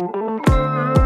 thank you.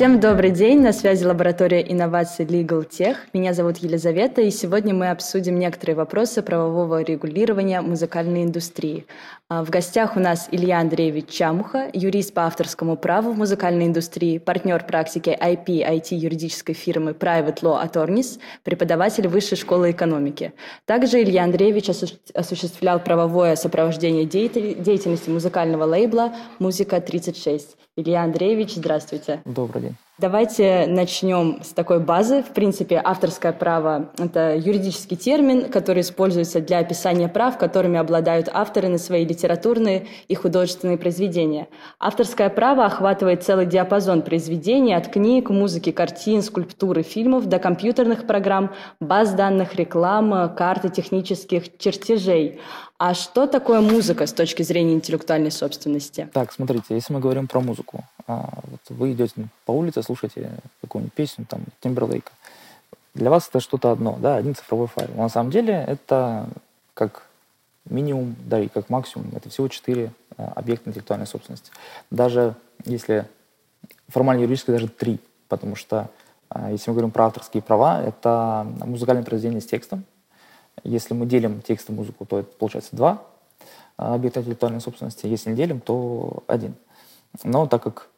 Всем добрый день, на связи лаборатория инноваций Legal Tech. Меня зовут Елизавета, и сегодня мы обсудим некоторые вопросы правового регулирования музыкальной индустрии. А, в гостях у нас Илья Андреевич Чамуха, юрист по авторскому праву в музыкальной индустрии, партнер практики IP IT юридической фирмы Private Law Attorneys, преподаватель Высшей школы экономики. Также Илья Андреевич осуществлял правовое сопровождение деятельности музыкального лейбла «Музыка 36». Илья Андреевич, здравствуйте. Добрый день. Давайте начнем с такой базы. В принципе, авторское право – это юридический термин, который используется для описания прав, которыми обладают авторы на свои литературные и художественные произведения. Авторское право охватывает целый диапазон произведений от книг, музыки, картин, скульптуры, фильмов до компьютерных программ, баз данных, рекламы, карты технических чертежей. А что такое музыка с точки зрения интеллектуальной собственности? Так, смотрите, если мы говорим про музыку, а, вот вы идете по улице, слушаете какую-нибудь песню, там, Тимберлейка. Для вас это что-то одно, да, один цифровой файл. Но на самом деле это как минимум, да и как максимум, это всего четыре а, объекта интеллектуальной собственности. Даже если формально юридически даже три, потому что а, если мы говорим про авторские права, это музыкальное произведение с текстом, если мы делим текст и музыку, то это получается два объекта интеллектуальной собственности. Если не делим, то один. Но так как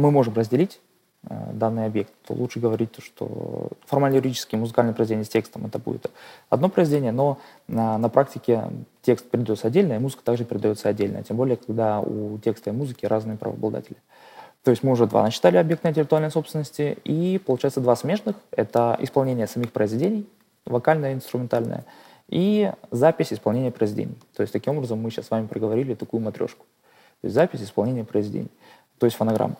мы можем разделить а, данный объект, то лучше говорить, что формально юридически музыкальное произведение с текстом это будет одно произведение, но на, на практике текст передается отдельно, и музыка также передается отдельно, тем более, когда у текста и музыки разные правообладатели. То есть мы уже два начитали объекта интеллектуальной собственности, и получается два смежных. Это исполнение самих произведений, вокальное, инструментальное, и запись исполнения произведений. То есть таким образом мы сейчас с вами проговорили такую матрешку. То есть запись исполнения произведений, то есть фонограмма.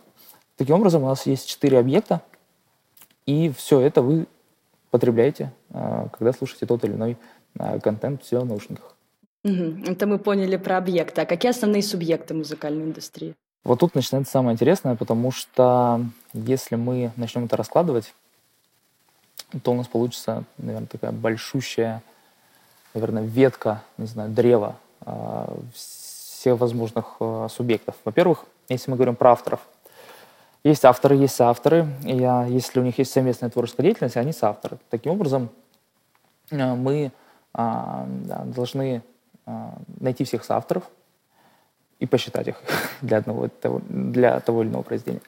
Таким образом у нас есть четыре объекта, и все это вы потребляете, а, когда слушаете тот или иной а, контент в наушниках. Угу. Это мы поняли про объекты. А какие основные субъекты музыкальной индустрии? Вот тут начинается самое интересное, потому что если мы начнем это раскладывать, то у нас получится, наверное, такая большущая, наверное, ветка, не знаю, древа э, всех возможных э, субъектов. Во-первых, если мы говорим про авторов, есть авторы, есть соавторы, и я, если у них есть совместная творческая деятельность, они соавторы. Таким образом, э, мы да, должны э, найти всех соавторов и посчитать их для, одного, для того или иного произведения.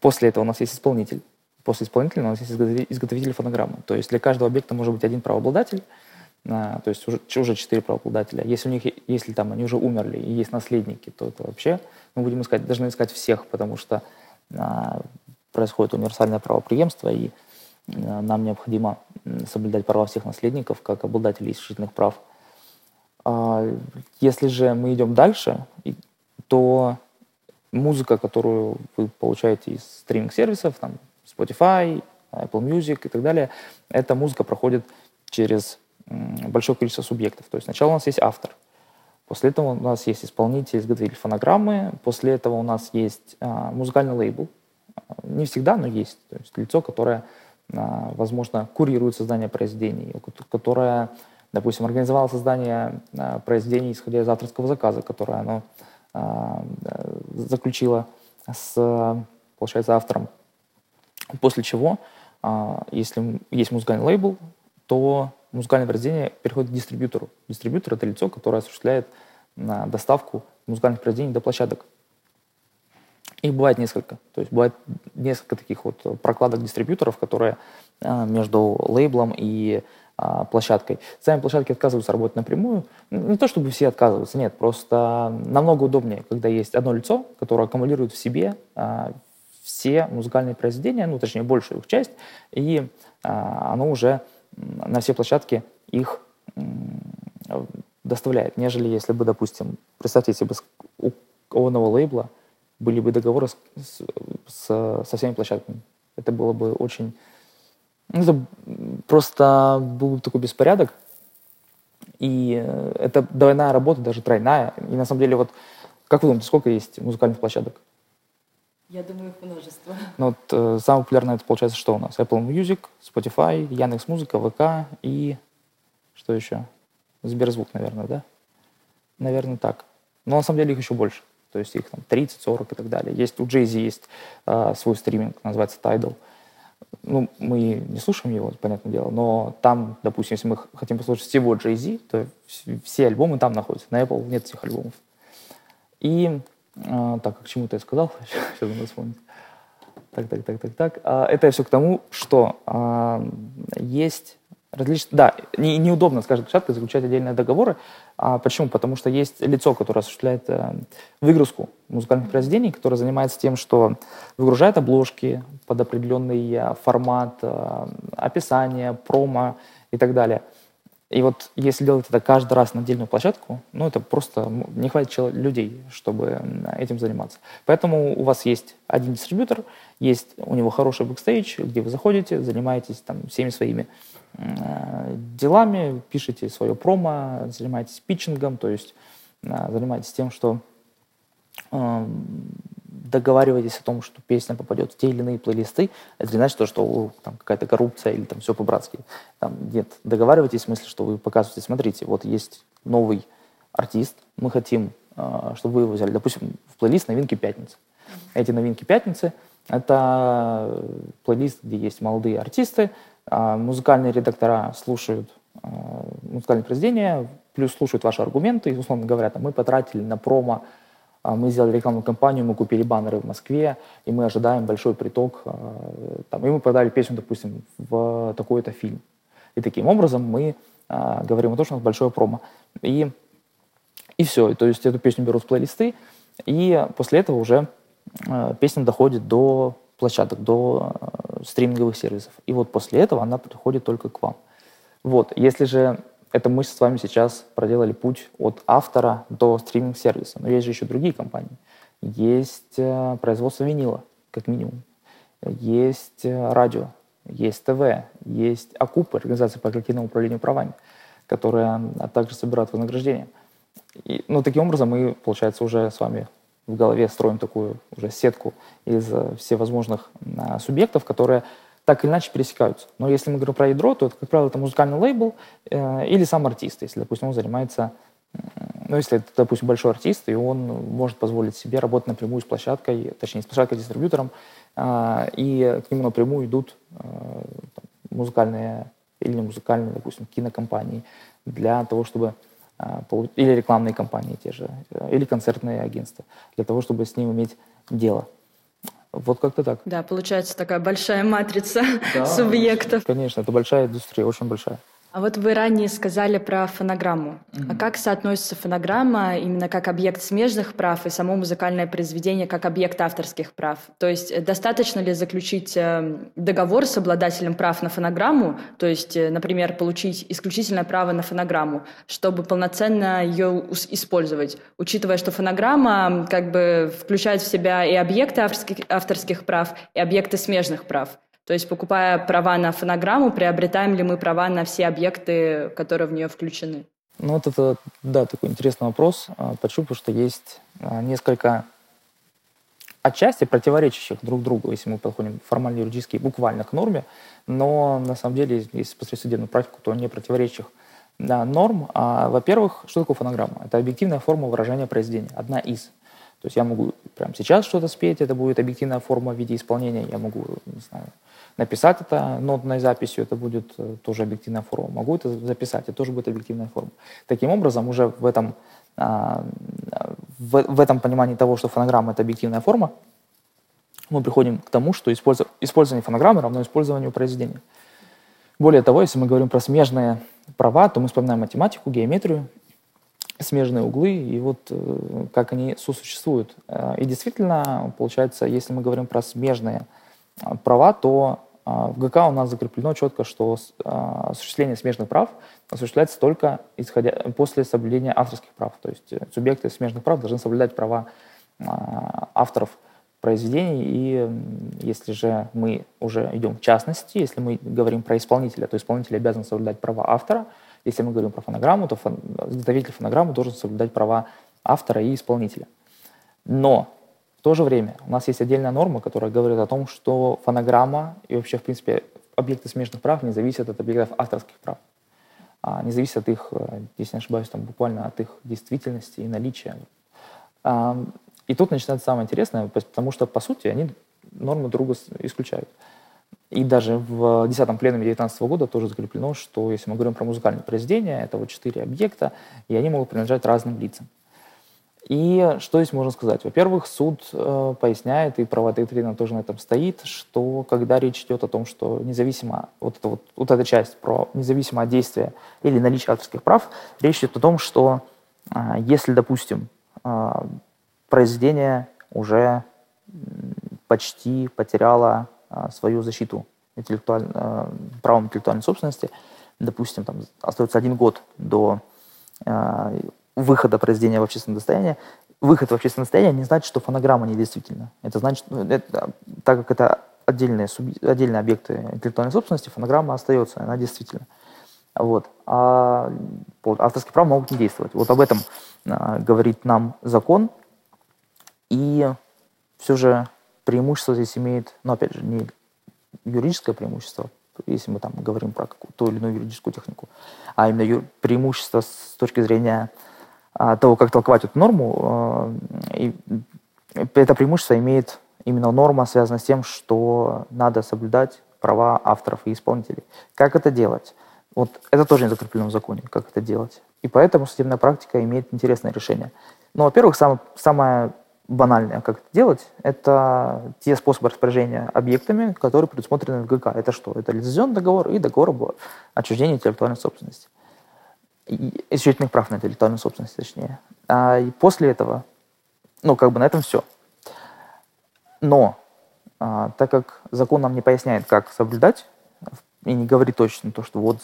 После этого у нас есть исполнитель, После исполнителя у нас есть изготовитель фонограммы. То есть для каждого объекта может быть один правообладатель, а, то есть уже, уже четыре правообладателя. Если у них, если там они уже умерли и есть наследники, то это вообще мы будем искать, должны искать всех, потому что а, происходит универсальное правоприемство, и а, нам необходимо соблюдать права всех наследников как обладателей исключительных прав. А, если же мы идем дальше, то музыка, которую вы получаете из стриминг-сервисов, там, Spotify, Apple Music и так далее, эта музыка проходит через большое количество субъектов. То есть сначала у нас есть автор, после этого у нас есть исполнитель, изготовитель фонограммы, после этого у нас есть а, музыкальный лейбл. Не всегда, но есть. То есть лицо, которое, а, возможно, курирует создание произведений, которое, допустим, организовало создание а, произведений, исходя из авторского заказа, которое оно а, заключило с, получается, автором После чего, а, если есть музыкальный лейбл, то музыкальное произведение переходит к дистрибьютору. Дистрибьютор — это лицо, которое осуществляет а, доставку музыкальных произведений до площадок. Их бывает несколько. То есть бывает несколько таких вот прокладок дистрибьюторов, которые а, между лейблом и площадкой. Сами площадки отказываются работать напрямую. Не то чтобы все отказываются, нет, просто намного удобнее, когда есть одно лицо, которое аккумулирует в себе все музыкальные произведения, ну, точнее, большую их часть, и а, оно уже на все площадки их доставляет, нежели если бы, допустим, представьте себе, у кованого лейбла были бы договоры с, с, со всеми площадками. Это было бы очень... Ну, это просто был бы такой беспорядок, и это двойная работа, даже тройная. И на самом деле, вот как вы думаете, сколько есть музыкальных площадок? Я думаю, их множество. Ну, вот, э, самое популярное это получается что у нас? Apple Music, Spotify, Яндекс.Музыка, ВК и что еще? Сберзвук, наверное, да? Наверное, так. Но на самом деле их еще больше. То есть их там 30, 40 и так далее. Есть у Jay-Z есть э, свой стриминг, называется Tidal. Ну, мы не слушаем его, понятное дело, но там, допустим, если мы хотим послушать всего Jay-Z, то все альбомы там находятся. На Apple нет всех альбомов. И, э, так, к чему-то я сказал, сейчас надо вспомнить. Так, так, так, так, так. А, это все к тому, что а, есть различные... Да, не, неудобно с каждой площадкой заключать отдельные договоры. А почему? Потому что есть лицо, которое осуществляет э, выгрузку музыкальных произведений, которое занимается тем, что выгружает обложки под определенный э, формат, э, описание, промо и так далее. И вот если делать это каждый раз на отдельную площадку, ну это просто не хватит людей, чтобы этим заниматься. Поэтому у вас есть один дистрибьютор, есть у него хороший бэкстейдж, где вы заходите, занимаетесь там всеми своими Э, делами, пишите свое промо, занимаетесь питчингом, то есть э, занимаетесь тем, что э, договариваетесь о том, что песня попадет в те или иные плейлисты, это не значит, что там какая-то коррупция или там все по-братски. Там, нет, договаривайтесь в смысле, что вы показываете, смотрите, вот есть новый артист, мы хотим, чтобы вы его взяли, допустим, в плейлист «Новинки пятницы». Эти «Новинки пятницы» — это плейлист, где есть молодые артисты, а, музыкальные редактора слушают а, музыкальные произведения, плюс слушают ваши аргументы, и, условно говоря, там, мы потратили на промо, а, мы сделали рекламную кампанию, мы купили баннеры в Москве, и мы ожидаем большой приток, там, и мы продали песню, допустим, в такой-то фильм. И таким образом мы говорим о том, что у нас большое промо. И, и все, то есть эту песню берут в плейлисты, и после этого уже песня доходит до площадок, до э, стриминговых сервисов. И вот после этого она приходит только к вам. Вот, если же это мы с вами сейчас проделали путь от автора до стриминг-сервиса, но есть же еще другие компании. Есть э, производство винила, как минимум. Есть э, радио, есть ТВ, есть АКУП, организация по коллективному управлению правами, которая а также собирает вознаграждение. И, ну, таким образом мы, получается, уже с вами в голове строим такую уже сетку из э, всевозможных а, субъектов, которые так или иначе пересекаются. Но если мы говорим про ядро, то это, как правило, это музыкальный лейбл э, или сам артист, если, допустим, он занимается, ну, если это, допустим, большой артист, и он может позволить себе работать напрямую с площадкой, точнее, с площадкой, дистрибьютором, э, и к нему напрямую идут э, там, музыкальные или не музыкальные, допустим, кинокомпании для того, чтобы а, или рекламные компании те же, э, или концертные агентства, для того, чтобы с ним иметь дело. Вот как-то так. Да, получается такая большая матрица да, субъектов. Конечно, это большая индустрия, очень большая. А вот вы ранее сказали про фонограмму. Mm-hmm. А как соотносится фонограмма именно как объект смежных прав и само музыкальное произведение как объект авторских прав? То есть э, достаточно ли заключить э, договор с обладателем прав на фонограмму, то есть, э, например, получить исключительное право на фонограмму, чтобы полноценно ее использовать, учитывая, что фонограмма как бы включает в себя и объекты авторских, авторских прав, и объекты смежных прав? То есть, покупая права на фонограмму, приобретаем ли мы права на все объекты, которые в нее включены? Ну, вот это, да, такой интересный вопрос. А, Почему? Потому что есть а, несколько отчасти противоречащих друг другу, если мы подходим формально юридически, буквально к норме, но на самом деле, если посмотреть судебную практику, то не противоречащих норм. А, во-первых, что такое фонограмма? Это объективная форма выражения произведения, одна из. То есть я могу прямо сейчас что-то спеть, это будет объективная форма в виде исполнения, я могу, не знаю, написать это нотной записью, это будет э, тоже объективная форма. Могу это записать, это тоже будет объективная форма. Таким образом, уже в этом, а, в, в этом понимании того, что фонограмма — это объективная форма, мы приходим к тому, что использование фонограммы равно использованию произведения. Более того, если мы говорим про смежные права, то мы вспоминаем математику, геометрию, смежные углы и вот э, как они сосуществуют. Э, и действительно, получается, если мы говорим про смежные права, то в ГК у нас закреплено четко, что осуществление смежных прав осуществляется только исходя, после соблюдения авторских прав. То есть э, субъекты смежных прав должны соблюдать права авторов произведений. И если же мы уже идем в частности, если мы говорим про исполнителя, то исполнитель обязан соблюдать права автора. Если мы говорим про фонограмму, то фон, изготовитель фонограммы должен соблюдать права автора и исполнителя. Но то же время у нас есть отдельная норма, которая говорит о том, что фонограмма и вообще, в принципе, объекты смежных прав не зависят от объектов авторских прав. А, не зависит от их, э, если не ошибаюсь, там буквально от их действительности и наличия. А, и тут начинается самое интересное, потому что, по сути, они нормы друга исключают. И даже в 10-м пленуме 2019 года тоже закреплено, что если мы говорим про музыкальное произведение, это вот четыре объекта, и они могут принадлежать разным лицам. И что здесь можно сказать? Во-первых, суд э, поясняет, и правовая доктрина тоже на этом стоит, что когда речь идет о том, что независимо, вот, это вот, вот эта часть про независимо от действия или наличия авторских прав, речь идет о том, что э, если, допустим, э, произведение уже почти потеряло свою защиту интеллектуаль... э, правом интеллектуальной собственности, допустим, там остается один год до э, выхода произведения в общественное достояние, выход в общественное достояние не значит, что фонограмма недействительна. Это значит, ну, это, так как это отдельные, отдельные объекты интеллектуальной собственности, фонограмма остается, она действительна. Вот. А авторские права могут не действовать. Вот об этом а, говорит нам закон. И все же преимущество здесь имеет, ну, опять же, не юридическое преимущество, если мы там говорим про ту или иную юридическую технику, а именно преимущество с точки зрения а, того, как толковать эту норму, а, и это преимущество имеет именно норма, связанная с тем, что надо соблюдать права авторов и исполнителей. Как это делать? Вот это тоже не закреплено в законе, как это делать. И поэтому судебная практика имеет интересное решение. Ну, во-первых, сам, самое банальное, как это делать, это те способы распоряжения объектами, которые предусмотрены в ГК. Это что? Это лицензионный договор и договор об отчуждении интеллектуальной собственности исключительных прав на интеллектуальную собственность, точнее. А и после этого, ну, как бы на этом все. Но, а, так как закон нам не поясняет, как соблюдать, и не говорит точно то, что вот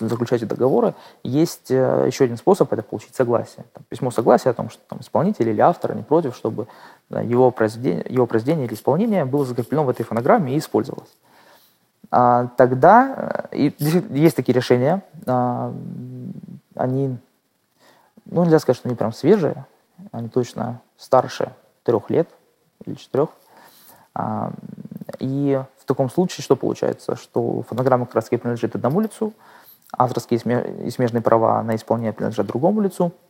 заключайте договоры, есть э, еще один способ, это получить согласие. Там, письмо согласия о том, что там, исполнитель или автор не против, чтобы его произведение, его произведение или исполнение было закреплено в этой фонограмме и использовалось. А, тогда э, и есть такие решения, а, они, ну, нельзя сказать, что они прям свежие, они точно старше трех лет или четырех. А, и в таком случае что получается? Что фонограмма раз принадлежит одному лицу, авторские и смежные права на исполнение принадлежат другому лицу –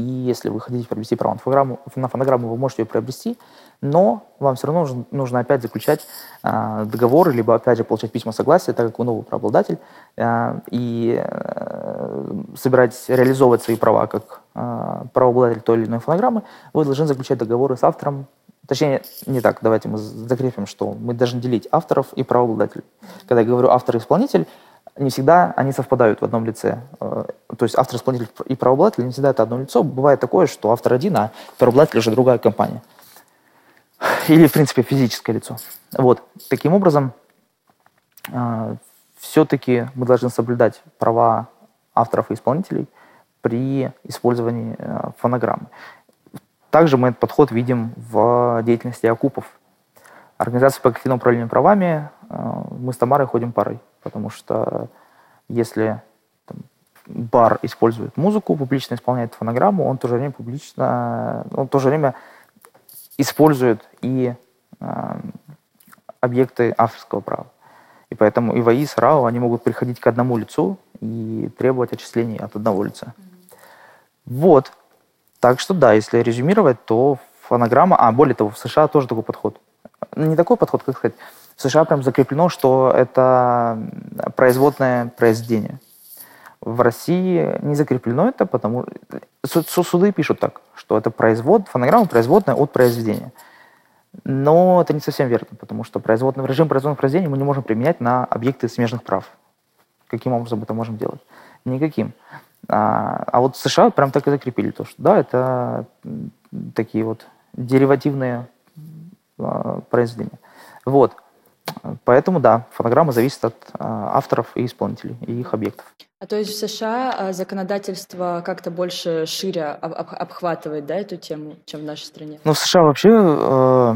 и если вы хотите приобрести право на фонограмму, на фонограмму вы можете ее приобрести, но вам все равно нужно, нужно опять заключать э, договоры, либо опять же получать письма согласия, так как вы новый правообладатель, э, и э, собираетесь реализовывать свои права как э, правообладатель той или иной фонограммы, вы должны заключать договоры с автором, Точнее, не так, давайте мы закрепим, что мы должны делить авторов и правообладателей. Когда я говорю автор и исполнитель, не всегда они совпадают в одном лице. Э, то есть автор, исполнитель и правообладатель не всегда это одно лицо. Бывает такое, что автор один, а правообладатель уже другая компания. Или, в принципе, физическое лицо. Вот. Таким образом, э, все-таки мы должны соблюдать права авторов и исполнителей при использовании э, фонограммы. Также мы этот подход видим в деятельности окупов. Организация по коллективному управлению правами, мы с Тамарой ходим парой потому что если там, бар использует музыку, публично исполняет фонограмму, он в то же время публично, он в то же время использует и э, объекты авторского права. И поэтому и ВАИ, и РАО, они могут приходить к одному лицу и требовать отчислений от одного лица. Вот. Так что да, если резюмировать, то фонограмма... А, более того, в США тоже такой подход. Не такой подход, как сказать, в США прям закреплено, что это производное произведение. В России не закреплено это, потому суды пишут так, что это производ, фонограмма производная от произведения. Но это не совсем верно, потому что производный, режим производных произведений мы не можем применять на объекты смежных прав. Каким образом это можем делать? Никаким. А, а вот США прям так и закрепили то, что да, это такие вот деривативные а, произведения. Вот. Поэтому, да, фонограмма зависит от а, авторов и исполнителей, и их объектов. А то есть в США а, законодательство как-то больше шире обхватывает, да, эту тему, чем в нашей стране? Ну, в США вообще, э,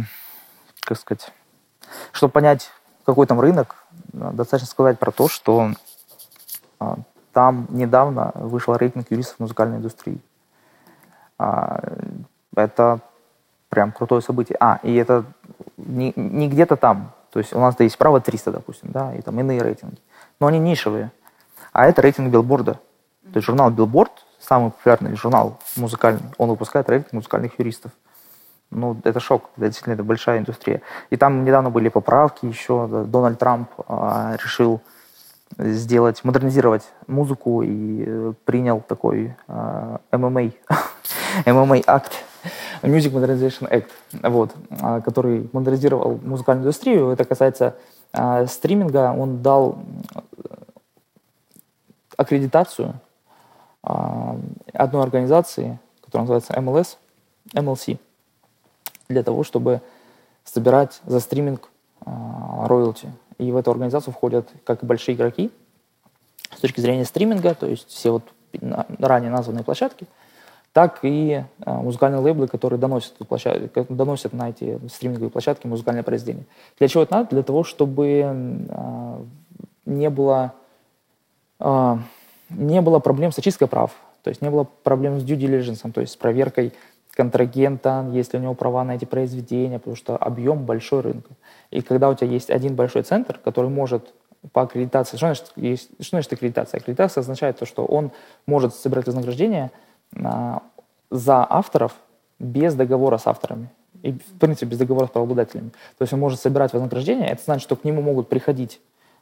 как сказать, чтобы понять, какой там рынок, достаточно сказать про то, что э, там недавно вышел рейтинг юристов музыкальной индустрии. Э, это прям крутое событие. А, и это не, не где-то там. То есть у нас есть право 300, допустим, да, и там иные рейтинги. Но они нишевые. А это рейтинг билборда. То есть журнал Billboard, самый популярный журнал музыкальный, он выпускает рейтинг музыкальных юристов. Ну, это шок, это действительно это большая индустрия. И там недавно были поправки еще, Дональд Трамп а, решил сделать, модернизировать музыку и э, принял такой э, MMA, MMA Act, Music Modernization Act, вот, э, который модернизировал музыкальную индустрию. Это касается э, стриминга. Он дал аккредитацию э, одной организации, которая называется MLS, MLC, для того, чтобы собирать за стриминг э, роялти. И в эту организацию входят как и большие игроки с точки зрения стриминга, то есть все вот ранее названные площадки, так и э, музыкальные лейблы, которые доносят, площадку, доносят на эти стриминговые площадки музыкальное произведение. Для чего это надо? Для того, чтобы э, не было, э, не было проблем с очисткой прав, то есть не было проблем с due diligence, то есть с проверкой контрагента, есть ли у него права на эти произведения, потому что объем большой рынка. И когда у тебя есть один большой центр, который может по аккредитации, что значит, что значит аккредитация? Аккредитация означает то, что он может собирать вознаграждение а, за авторов без договора с авторами. И, в принципе, без договора с правообладателями. То есть он может собирать вознаграждение. Это значит, что к нему могут приходить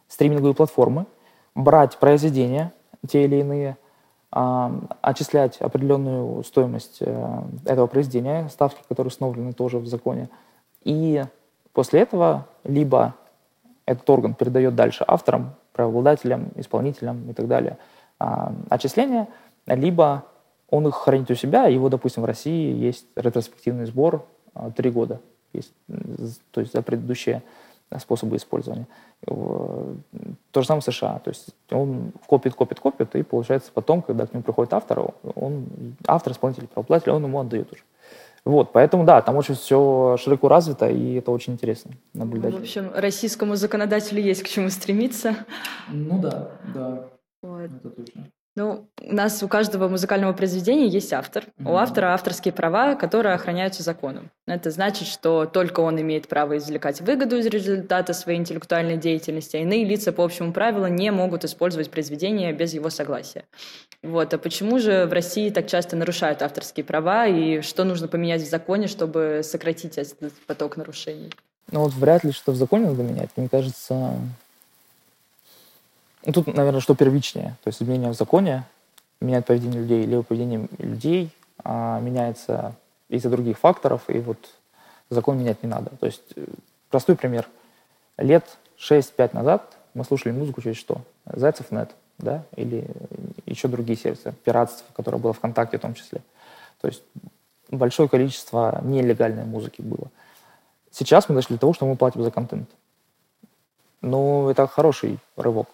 стриминговые платформы, брать произведения, те или иные, отчислять определенную стоимость э, этого произведения, ставки, которые установлены тоже в законе. И после этого либо этот орган передает дальше авторам, правообладателям, исполнителям и так далее отчисления, либо он их хранит у себя, его, допустим, в России есть ретроспективный сбор а, три года, есть, то есть за предыдущие способы использования. То же самое в США. То есть он копит, копит, копит, и получается потом, когда к нему приходит автор, он, автор, исполнитель, правообладатель, он ему отдает уже. Вот, поэтому, да, там очень все широко развито, и это очень интересно наблюдать. В общем, российскому законодателю есть к чему стремиться. Ну да, да. Вот. Это точно. Ну, у нас у каждого музыкального произведения есть автор. Mm-hmm. У автора авторские права, которые охраняются законом. Это значит, что только он имеет право извлекать выгоду из результата своей интеллектуальной деятельности, а иные лица по общему правилу не могут использовать произведение без его согласия. Вот. А почему же в России так часто нарушают авторские права, и что нужно поменять в законе, чтобы сократить этот поток нарушений? Ну вот вряд ли что в законе надо менять. Мне кажется, ну, тут, наверное, что первичнее. То есть изменение в законе меняет поведение людей, либо поведение людей а меняется из-за других факторов, и вот закон менять не надо. То есть э, простой пример. Лет 6-5 назад мы слушали музыку через что? Зайцев нет, да, или еще другие сервисы, пиратство, которое было ВКонтакте в том числе. То есть большое количество нелегальной музыки было. Сейчас мы дошли до того, что мы платим за контент. Но это хороший рывок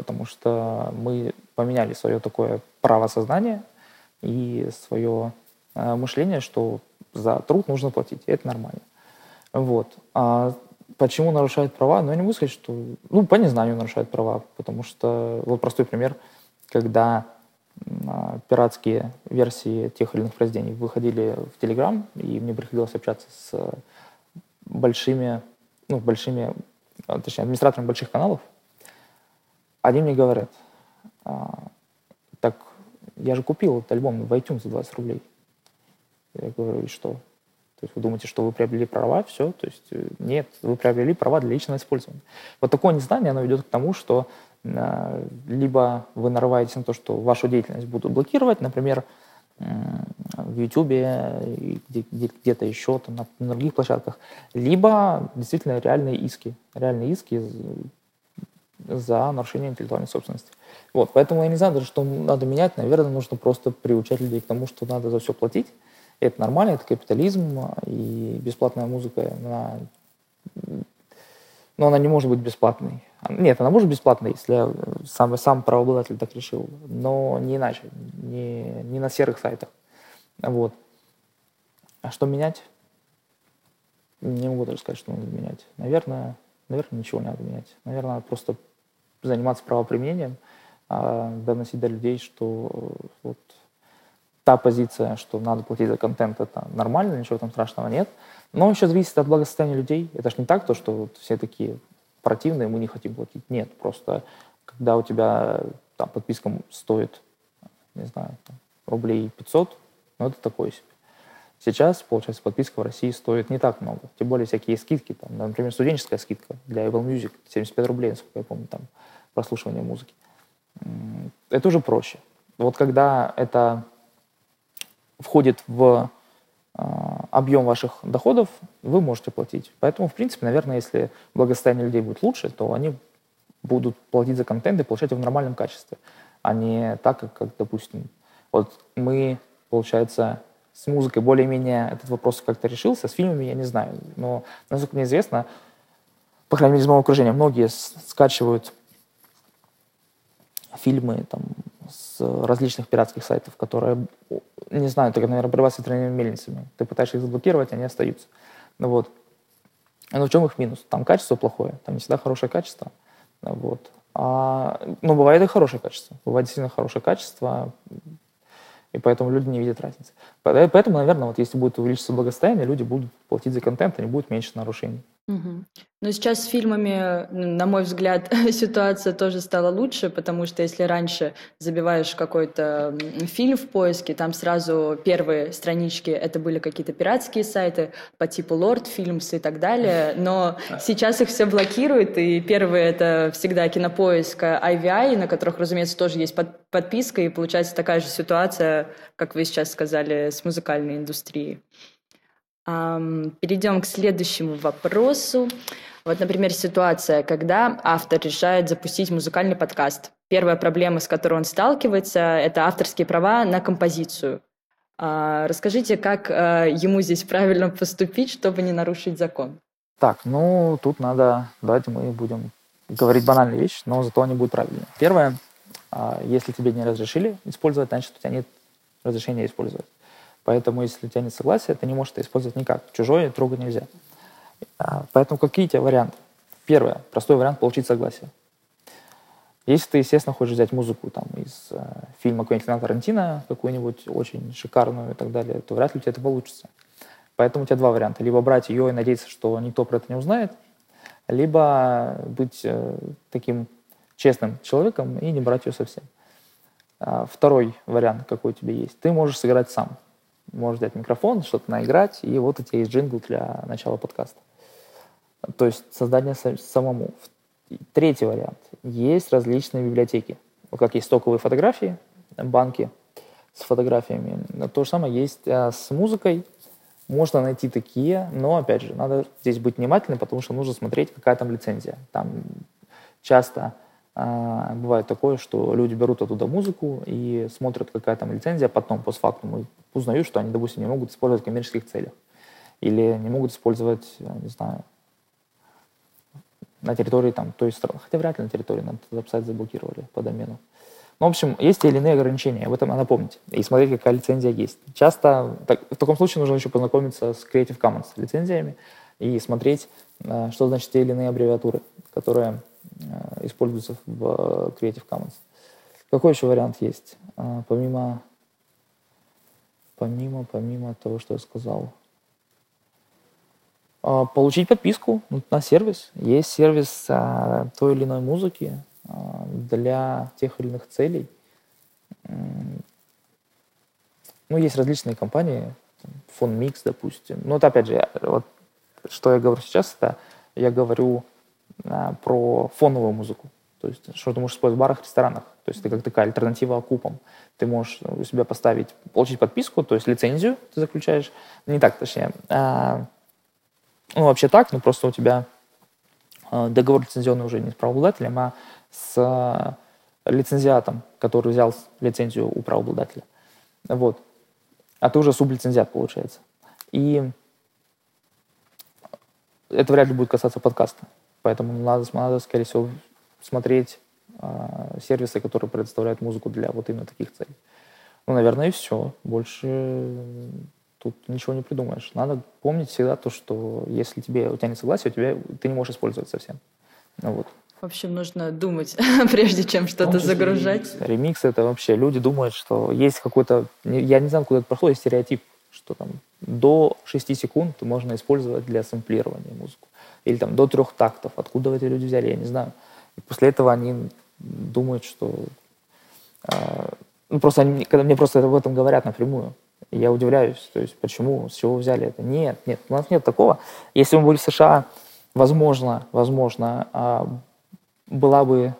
потому что мы поменяли свое такое право сознания и свое э, мышление, что за труд нужно платить, и это нормально. Вот. А почему нарушают права? Ну, я не могу сказать, что... Ну, по незнанию нарушают права, потому что... Вот простой пример, когда а, пиратские версии тех или иных произведений выходили в Телеграм, и мне приходилось общаться с большими, ну, большими, а, точнее, администраторами больших каналов, они мне говорят, а, так я же купил этот альбом в iTunes за 20 рублей. Я говорю, и что? То есть вы думаете, что вы приобрели права, все? То есть э, нет, вы приобрели права для личного использования. Вот такое незнание, оно ведет к тому, что э, либо вы нарываетесь на то, что вашу деятельность будут блокировать, например, в где, где-то еще, там, на других площадках, либо действительно реальные иски. Реальные иски за нарушение интеллектуальной собственности. Вот, поэтому я не знаю даже, что надо менять. Наверное, нужно просто приучать людей к тому, что надо за все платить. Это нормально, это капитализм, и бесплатная музыка, она... Но она не может быть бесплатной. Нет, она может быть бесплатной, если сам, сам правообладатель так решил, но не иначе, не, не на серых сайтах. Вот. А что менять? Не могу даже сказать, что надо менять. Наверное, наверное, ничего не надо менять. Наверное, надо просто заниматься правоприменением, а, доносить до людей, что вот та позиция, что надо платить за контент, это нормально, ничего там страшного нет. Но еще зависит от благосостояния людей. Это же не так, то, что вот все такие противные, мы не хотим платить. Нет, просто когда у тебя там подписка стоит, не знаю, рублей 500, ну это такое себе. Сейчас, получается, подписка в России стоит не так много. Тем более всякие скидки. Там, например, студенческая скидка для Apple Music 75 рублей, насколько я помню, там прослушивание музыки. Это уже проще. Вот когда это входит в э, объем ваших доходов, вы можете платить. Поэтому, в принципе, наверное, если благосостояние людей будет лучше, то они будут платить за контент и получать его в нормальном качестве, а не так, как, как допустим, вот мы, получается, с музыкой более-менее этот вопрос как-то решился, с фильмами я не знаю, но, насколько мне известно, по крайней мере, из моего окружения, многие скачивают фильмы там, с различных пиратских сайтов, которые, не знаю, только, наверное, борьба с ветряными мельницами. Ты пытаешься их заблокировать, они остаются. Ну, вот. Но в чем их минус? Там качество плохое, там не всегда хорошее качество. Вот. А, ну, бывает и хорошее качество. Бывает действительно хорошее качество, и поэтому люди не видят разницы. Поэтому, наверное, вот если будет увеличиться благосостояние, люди будут платить за контент, и не будет меньше нарушений. Угу. Но сейчас с фильмами, на мой взгляд, ситуация тоже стала лучше, потому что если раньше забиваешь какой-то фильм в поиске, там сразу первые странички это были какие-то пиратские сайты по типу Lord Films и так далее, но сейчас их все блокируют, и первые это всегда кинопоиск IVI, на которых, разумеется, тоже есть под подписка, и получается такая же ситуация, как вы сейчас сказали, с музыкальной индустрией. Перейдем к следующему вопросу. Вот, например, ситуация, когда автор решает запустить музыкальный подкаст. Первая проблема, с которой он сталкивается, это авторские права на композицию. А, расскажите, как а, ему здесь правильно поступить, чтобы не нарушить закон? Так, ну тут надо, давайте мы будем говорить банальные вещи, но зато они будут правильные. Первое, а, если тебе не разрешили использовать, значит у тебя нет разрешения использовать. Поэтому, если у тебя нет согласия, ты не можешь это использовать никак. Чужое трогать нельзя. А, поэтому какие у тебя варианты? Первое, простой вариант – получить согласие. Если ты, естественно, хочешь взять музыку там, из э, фильма Квентина Тарантино, какую-нибудь очень шикарную и так далее, то вряд ли у тебя это получится. Поэтому у тебя два варианта. Либо брать ее и надеяться, что никто про это не узнает, либо быть э, таким честным человеком и не брать ее совсем. А, второй вариант, какой у тебя есть. Ты можешь сыграть сам можешь взять микрофон, что-то наиграть, и вот у тебя есть джингл для начала подкаста. То есть создание самому. Третий вариант. Есть различные библиотеки. Как есть стоковые фотографии, банки с фотографиями. То же самое есть а, с музыкой. Можно найти такие, но, опять же, надо здесь быть внимательным, потому что нужно смотреть, какая там лицензия. Там часто а, бывает такое, что люди берут оттуда музыку и смотрят, какая там лицензия, потом постфактум узнают, что они, допустим, не могут использовать в коммерческих целях. Или не могут использовать, не знаю, на территории там той страны. Хотя вряд ли на территории, надо этот сайт заблокировали по домену. Ну, в общем, есть те или иные ограничения, об этом надо помнить. И смотреть, какая лицензия есть. Часто, так, в таком случае нужно еще познакомиться с Creative Commons лицензиями и смотреть, а, что значит те или иные аббревиатуры, которые Э, используется в э, Creative Commons. Какой еще вариант есть? А, помимо, помимо, помимо того, что я сказал. А, получить подписку на сервис. Есть сервис а, той или иной музыки для тех или иных целей. Ну, есть различные компании, фон Микс, допустим. Ну, вот опять же, вот, что я говорю сейчас, это я говорю про фоновую музыку. То есть, что ты можешь использовать в барах, ресторанах. То есть, это как такая альтернатива окупам. Ты можешь у себя поставить, получить подписку, то есть лицензию ты заключаешь. Не так, точнее. А, ну, вообще так, но просто у тебя а, договор лицензионный уже не с правообладателем, а с а, лицензиатом, который взял лицензию у правообладателя. Вот. А ты уже сублицензиат, получается. И это вряд ли будет касаться подкаста. Поэтому надо, надо скорее всего, смотреть э, сервисы, которые предоставляют музыку для вот именно таких целей. Ну, наверное, и все. Больше тут ничего не придумаешь. Надо помнить всегда то, что если тебе, у тебя не согласие, у тебя, ты не можешь использовать совсем. Ну, вот. В общем, нужно думать, прежде чем что-то загружать. Ремикс. ремикс это вообще, люди думают, что есть какой-то, я не знаю, куда это прошло, есть стереотип, что там до 6 секунд можно использовать для сэмплирования музыку. Или там до трех тактов. Откуда эти люди взяли, я не знаю. И после этого они думают, что... Э, ну, просто они, когда мне просто об этом говорят напрямую, я удивляюсь, то есть почему, с чего взяли это. Нет, нет, у нас нет такого. Если мы были в США, возможно, возможно, э, была бы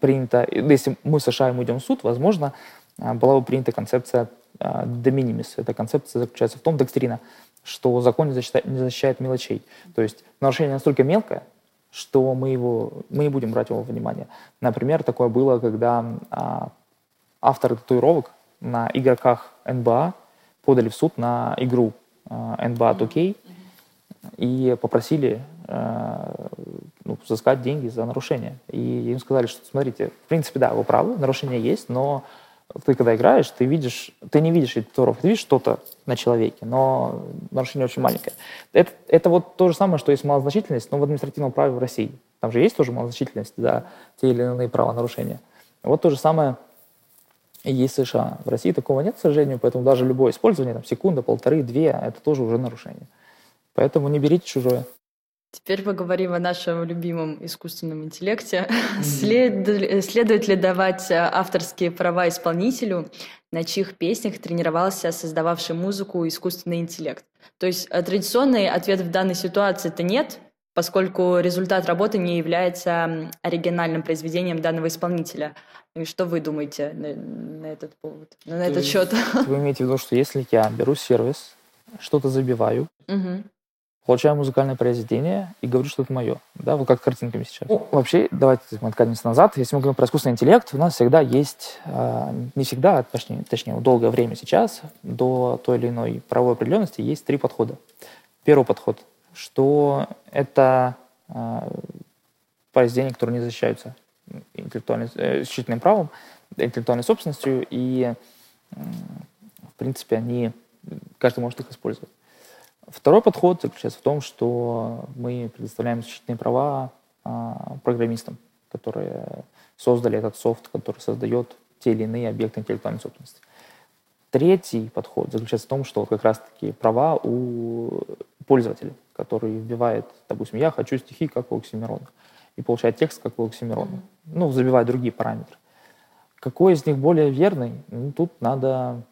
принята, если мы в США и мы идем в суд, возможно, э, была бы принята концепция minimis. Эта концепция заключается в том, доктрина, что закон не защищает, не защищает мелочей. То есть нарушение настолько мелкое, что мы, его, мы не будем брать его во внимание. Например, такое было, когда а, авторы татуировок на игроках НБА подали в суд на игру а, NBA 2K и попросили а, ну, взыскать деньги за нарушение. И им сказали, что смотрите, в принципе, да, вы правы, нарушение есть, но ты когда играешь, ты видишь, ты не видишь татуировок, ты видишь что-то на человеке, но нарушение очень маленькое. Это, это вот то же самое, что есть малозначительность, но в административном праве в России. Там же есть тоже малозначительность за те или иные правонарушения. Вот то же самое есть в США. В России такого нет, к сожалению, поэтому даже любое использование, там, секунда, полторы, две, это тоже уже нарушение. Поэтому не берите чужое. Теперь поговорим о нашем любимом искусственном интеллекте. Mm-hmm. След... Следует ли давать э, авторские права исполнителю, на чьих песнях тренировался создававший музыку искусственный интеллект? То есть э, традиционный ответ в данной ситуации это нет, поскольку результат работы не является оригинальным произведением данного исполнителя. И что вы думаете на, на этот повод, на То этот счет? Вы имеете в виду, что если я беру сервис, что-то забиваю, угу получаю музыкальное произведение и говорю, что это мое. Да, вот как с картинками сейчас. Ну, вообще, давайте мы откатимся назад. Если мы говорим про искусственный интеллект, у нас всегда есть, э, не всегда, а точнее, точнее, долгое время сейчас, до той или иной правовой определенности есть три подхода. Первый подход, что это э, произведения, которые не защищаются э, исключительным правом, интеллектуальной собственностью, и, э, в принципе, они, каждый может их использовать. Второй подход заключается в том, что мы предоставляем защитные права а, программистам, которые создали этот софт, который создает те или иные объекты интеллектуальной собственности. Третий подход заключается в том, что как раз-таки права у пользователя, который вбивает, допустим, я хочу стихи, как у Оксимирона, и получает текст, как у Оксимирона. Mm-hmm. Ну, забивает другие параметры. Какой из них более верный? Ну, тут надо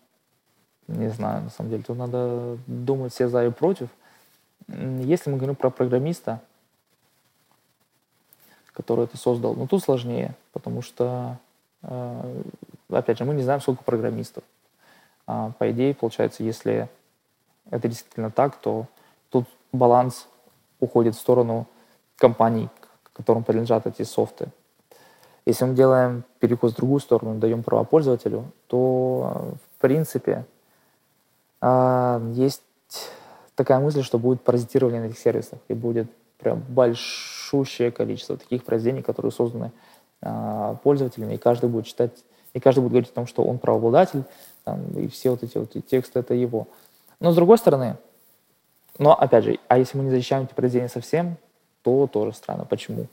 не знаю, на самом деле. Тут надо думать все за и против. Если мы говорим про программиста, который это создал, ну тут сложнее, потому что, э, опять же, мы не знаем, сколько программистов. А, по идее, получается, если это действительно так, то тут баланс уходит в сторону компаний, которым принадлежат эти софты. Если мы делаем перекос в другую сторону, даем права пользователю, то, в принципе, есть такая мысль, что будет паразитирование на этих сервисах, и будет прям большущее количество таких произведений, которые созданы а, пользователями, и каждый будет читать, и каждый будет говорить о том, что он правообладатель, там, и все вот эти вот тексты это его. Но с другой стороны, но опять же, а если мы не защищаем эти произведения совсем, то тоже странно. Почему?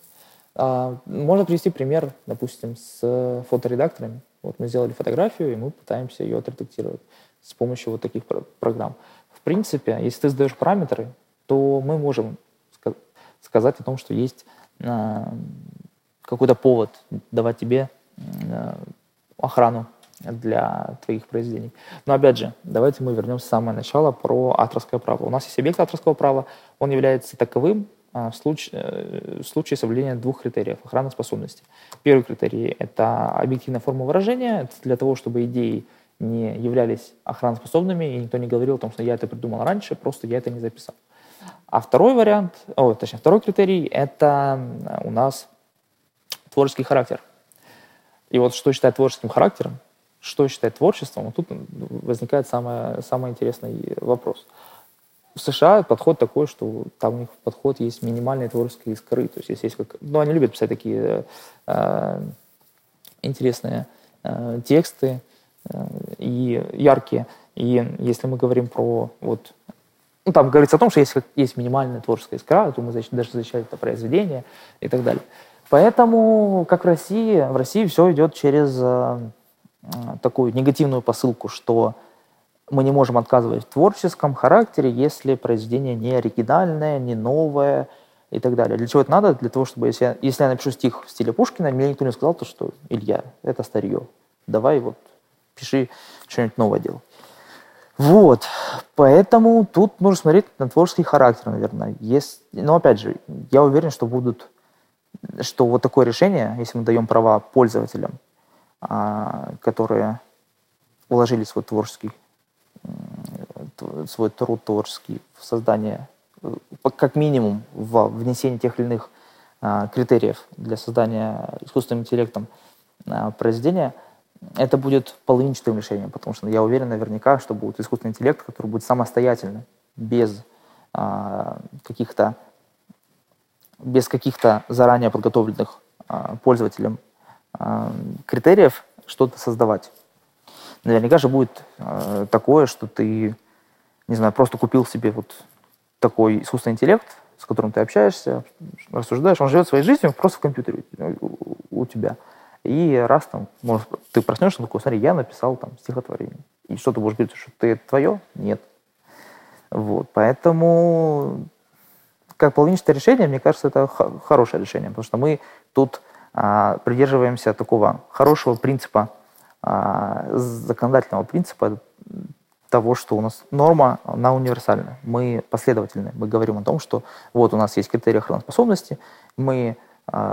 А, можно привести пример, допустим, с фоторедакторами. Вот мы сделали фотографию, и мы пытаемся ее отредактировать с помощью вот таких программ. В принципе, если ты задаешь параметры, то мы можем сказать о том, что есть а, какой-то повод давать тебе а, охрану для твоих произведений. Но опять же, давайте мы вернемся в самое начало про авторское право. У нас есть объект авторского права, он является таковым а, в случае, э, в случае соблюдения двух критериев охраны способности. Первый критерий – это объективная форма выражения, это для того, чтобы идеи не являлись охраноспособными, и никто не говорил о том, что я это придумал раньше, просто я это не записал. А второй вариант, о, точнее, второй критерий – это у нас творческий характер. И вот что считать творческим характером, что считать творчеством, вот тут возникает самый, самый интересный вопрос. В США подход такой, что там у них подход есть минимальной творческой искры. То есть, если есть как... Ну, они любят писать такие э, интересные э, тексты, и яркие. И если мы говорим про вот ну, там говорится о том, что если есть минимальная творческая искра, то мы значит, даже защищать это произведение и так далее. Поэтому, как в России, в России все идет через э, такую негативную посылку, что мы не можем отказывать в творческом характере, если произведение не оригинальное, не новое и так далее. Для чего это надо? Для того, чтобы если я, если я напишу стих в стиле Пушкина, мне никто не сказал, то, что Илья, это старье. Давай вот пиши что-нибудь новое делать. Вот, поэтому тут нужно смотреть на творческий характер, наверное. Есть, но опять же, я уверен, что будут, что вот такое решение, если мы даем права пользователям, а, которые вложили свой творческий, свой труд творческий в создание, как минимум, в внесение тех или иных а, критериев для создания искусственным интеллектом а, произведения – это будет половинчатым решением, потому что я уверен наверняка, что будет искусственный интеллект, который будет самостоятельно, без а, каких-то без каких-то заранее подготовленных а, пользователям а, критериев что-то создавать. Наверняка же будет а, такое, что ты, не знаю, просто купил себе вот такой искусственный интеллект, с которым ты общаешься, рассуждаешь, он живет своей жизнью просто в компьютере у тебя. И раз там, может, ты проснешься, такой, смотри, я написал там стихотворение. И что ты будешь говорить, что ты это твое? Нет. Вот, поэтому как половинчатое решение, мне кажется, это хорошее решение, потому что мы тут а, придерживаемся такого хорошего принципа, а, законодательного принципа того, что у нас норма, она универсальна. Мы последовательны. Мы говорим о том, что вот у нас есть критерии охраноспособности, мы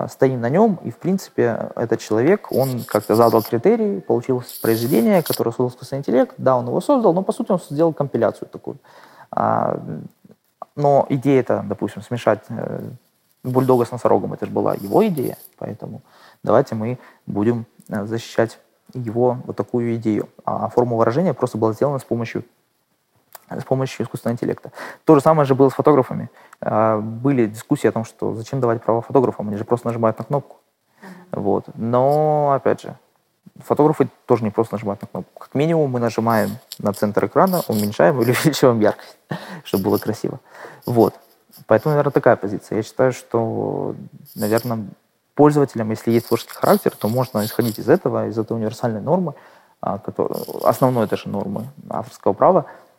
стоим на нем, и, в принципе, этот человек, он как-то задал критерии, получил произведение, которое создал искусственный интеллект, да, он его создал, но, по сути, он сделал компиляцию такую. А, но идея это, допустим, смешать э, бульдога с носорогом, это же была его идея, поэтому давайте мы будем э, защищать его вот такую идею. А форма выражения просто была сделана с помощью с помощью искусственного интеллекта. То же самое же было с фотографами. А, были дискуссии о том, что зачем давать право фотографам, они же просто нажимают на кнопку. Вот. Но, опять же, фотографы тоже не просто нажимают на кнопку. Как минимум мы нажимаем на центр экрана, уменьшаем или увеличиваем яркость, чтобы было красиво. Вот. Поэтому, наверное, такая позиция. Я считаю, что, наверное, пользователям, если есть творческий характер, то можно исходить из этого, из этой универсальной нормы, а, который, основной даже нормы авторского права, Э,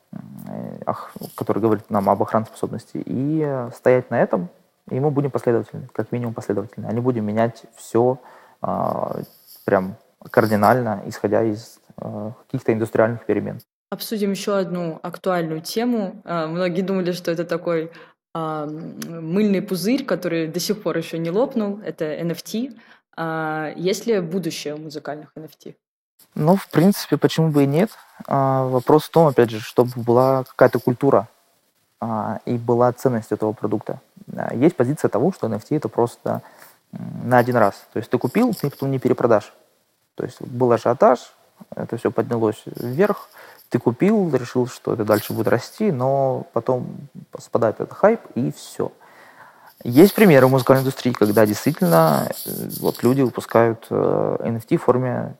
который говорит нам об охраноспособности, и стоять на этом, и мы будем последовательны, как минимум последовательны, а не будем менять все а, прям кардинально, исходя из а, каких-то индустриальных перемен. Обсудим еще одну актуальную тему. Многие думали, что это такой а, мыльный пузырь, который до сих пор еще не лопнул. Это NFT. А, есть ли будущее музыкальных NFT? Ну, в принципе, почему бы и нет. А, вопрос в том, опять же, чтобы была какая-то культура а, и была ценность этого продукта. А, есть позиция того, что NFT это просто на один раз. То есть ты купил, ты потом не перепродашь. То есть был ажиотаж, это все поднялось вверх, ты купил, решил, что это дальше будет расти, но потом спадает этот хайп, и все. Есть примеры в музыкальной индустрии, когда действительно э, вот люди выпускают NFT э, в форме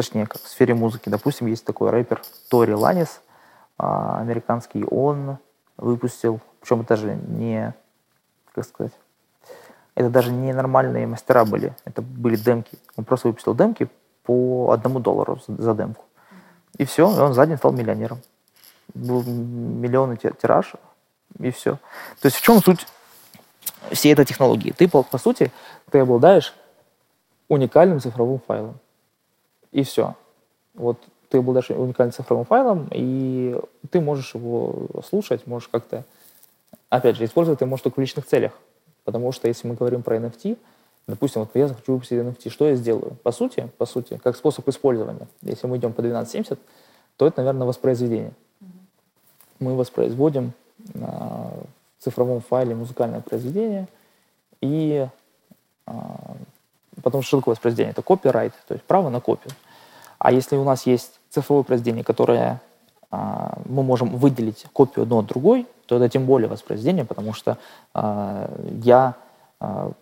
точнее, как в сфере музыки. Допустим, есть такой рэпер Тори Ланис, а, американский, он выпустил, причем это даже не, как сказать, это даже не нормальные мастера были, это были демки. Он просто выпустил демки по одному доллару за демку. И все, и он за день стал миллионером. Был миллионный тираж, и все. То есть в чем суть всей этой технологии? Ты, по сути, ты обладаешь уникальным цифровым файлом и все. Вот ты обладаешь уникальным цифровым файлом, и ты можешь его слушать, можешь как-то... Опять же, использовать ты можешь только в личных целях. Потому что если мы говорим про NFT, допустим, вот я захочу выпустить NFT, что я сделаю? По сути, по сути, как способ использования, если мы идем по 1270, то это, наверное, воспроизведение. Мы воспроизводим на цифровом файле музыкальное произведение, и а, Потому что что такое воспроизведение? Это копирайт, то есть право на копию. А если у нас есть цифровое произведение, которое а, мы можем выделить копию одно от другой, то это тем более воспроизведение, потому что а, я а,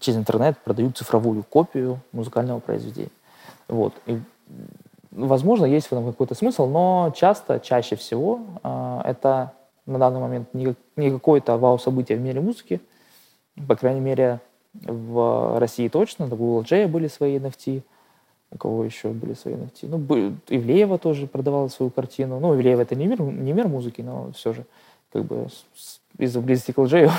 через интернет продаю цифровую копию музыкального произведения. Вот. И, возможно, есть в этом какой-то смысл, но часто, чаще всего а, это на данный момент не, не какое-то вау-событие в мире музыки, по крайней мере, В России точно, у Google J были свои NFT, у кого еще были свои NFT. Ну, Ивлеева тоже продавала свою картину. Ну, Ивлеева это не мир, не мир музыки, но все же как бы из-за близости к LJ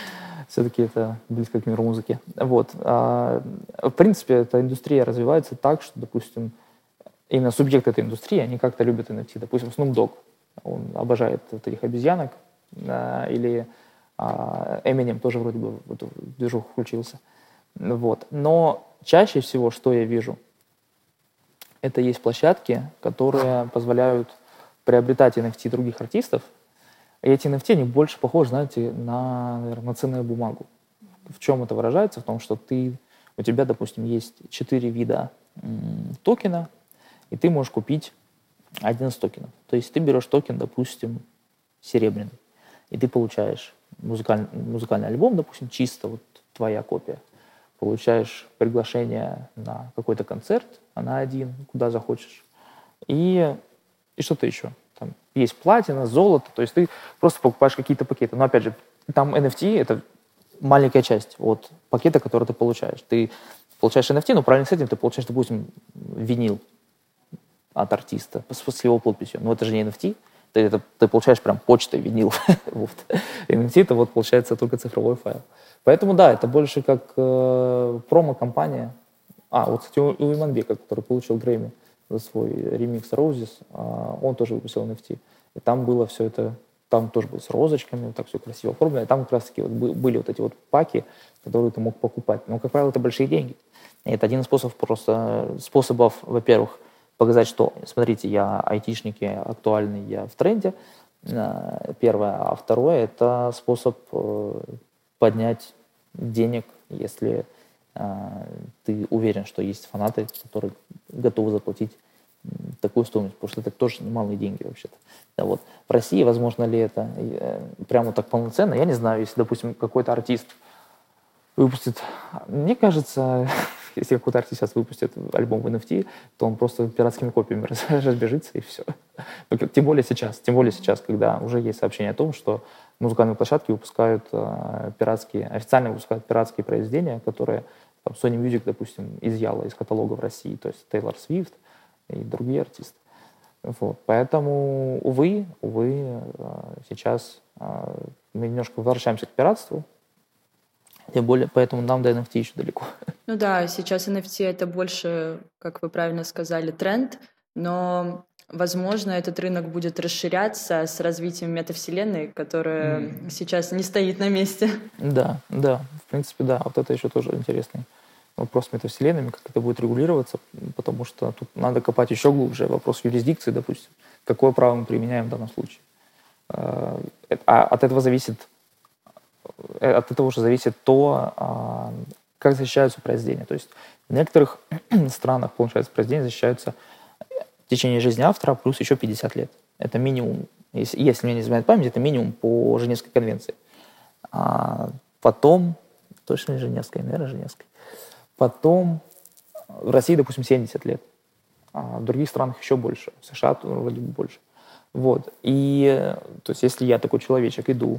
все-таки это близко к миру музыки. Вот. А, в принципе, эта индустрия развивается так, что, допустим, именно субъекты этой индустрии, они как-то любят NFT. Допустим, Snoop Dogg, он обожает вот этих обезьянок, а, или а, Eminem тоже вроде бы в эту движуху включился. Вот. Но чаще всего, что я вижу, это есть площадки, которые позволяют приобретать NFT других артистов, и эти NFT, они больше похожи, знаете, на, наверное, на ценную бумагу. В чем это выражается? В том, что ты, у тебя, допустим, есть четыре вида токена, и ты можешь купить один из токенов. То есть ты берешь токен, допустим, серебряный, и ты получаешь музыкальный, музыкальный альбом, допустим, чисто вот твоя копия. Получаешь приглашение на какой-то концерт, а на один, куда захочешь. И, и что-то еще. Там есть платина, золото, то есть ты просто покупаешь какие-то пакеты. Но опять же, там NFT — это маленькая часть от пакета, который ты получаешь. Ты получаешь NFT, но правильно с этим ты получаешь, допустим, винил от артиста с его подписью. Но это же не NFT, ты, это, ты получаешь прям почтой винил. вот. NFT — это вот получается только цифровой файл. Поэтому да, это больше как э, промо-компания. А, вот, кстати, у, Иманбека, который получил Грэмми, за свой ремикс Roses, а, он тоже выпустил NFT. И там было все это, там тоже было с розочками, вот так все красиво оформлено. И там как раз-таки вот были вот эти вот паки, которые ты мог покупать. Но, как правило, это большие деньги. И это один из способов просто, способов, во-первых, показать, что, смотрите, я айтишник, я актуальный, я в тренде, а, первое. А второе – это способ э, поднять денег, если а, ты уверен, что есть фанаты, которые готовы заплатить такую стоимость, потому что это тоже немалые деньги вообще-то. Да, вот. В России, возможно ли это э, прямо так полноценно, я не знаю, если, допустим, какой-то артист выпустит, мне кажется, если какой-то артист сейчас выпустит альбом в NFT, то он просто пиратскими копиями разбежится и все. Тем более сейчас, тем более сейчас, когда уже есть сообщение о том, что музыкальные площадки выпускают э, пиратские, официально выпускают пиратские произведения, которые там, Sony Music, допустим, изъяла из каталога в России, то есть Тейлор Свифт и другие артисты. Вот. Поэтому, увы, увы, э, сейчас э, мы немножко возвращаемся к пиратству, тем более, поэтому нам до NFT еще далеко. Ну да, сейчас NFT это больше, как вы правильно сказали, тренд, но Возможно, этот рынок будет расширяться с развитием метавселенной, которая mm. сейчас не стоит на месте. Да, да, в принципе, да. Вот это еще тоже интересный вопрос с метавселенными, как это будет регулироваться, потому что тут надо копать еще глубже. Вопрос юрисдикции, допустим. Какое право мы применяем в данном случае? А, а от этого зависит, э, от этого уже зависит то, а, как защищаются произведения. То есть в некоторых странах, получается, произведения защищаются в течение жизни автора плюс еще 50 лет. Это минимум. Если, если мне не изменяет память, это минимум по Женевской конвенции. А потом, точно не Женевской, наверное, Женевской. Потом в России, допустим, 70 лет. А в других странах еще больше. В США вроде бы больше. Вот. И, то есть, если я такой человечек иду э,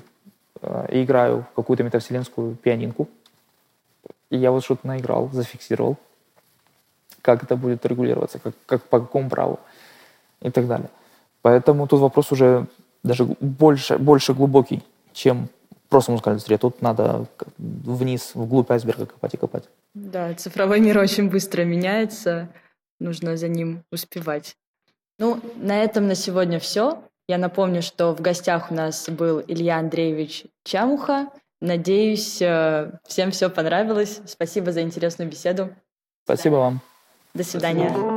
и играю в какую-то метавселенскую пианинку, и я вот что-то наиграл, зафиксировал, как это будет регулироваться, как, как по какому праву и так далее. Поэтому тут вопрос уже даже больше, больше глубокий, чем просто музыкальная индустрия. Тут надо вниз, вглубь айсберга копать и копать. Да, цифровой мир очень быстро меняется, нужно за ним успевать. Ну, на этом на сегодня все. Я напомню, что в гостях у нас был Илья Андреевич Чамуха. Надеюсь, э, всем все понравилось. Спасибо за интересную беседу. Спасибо вам. До свидания.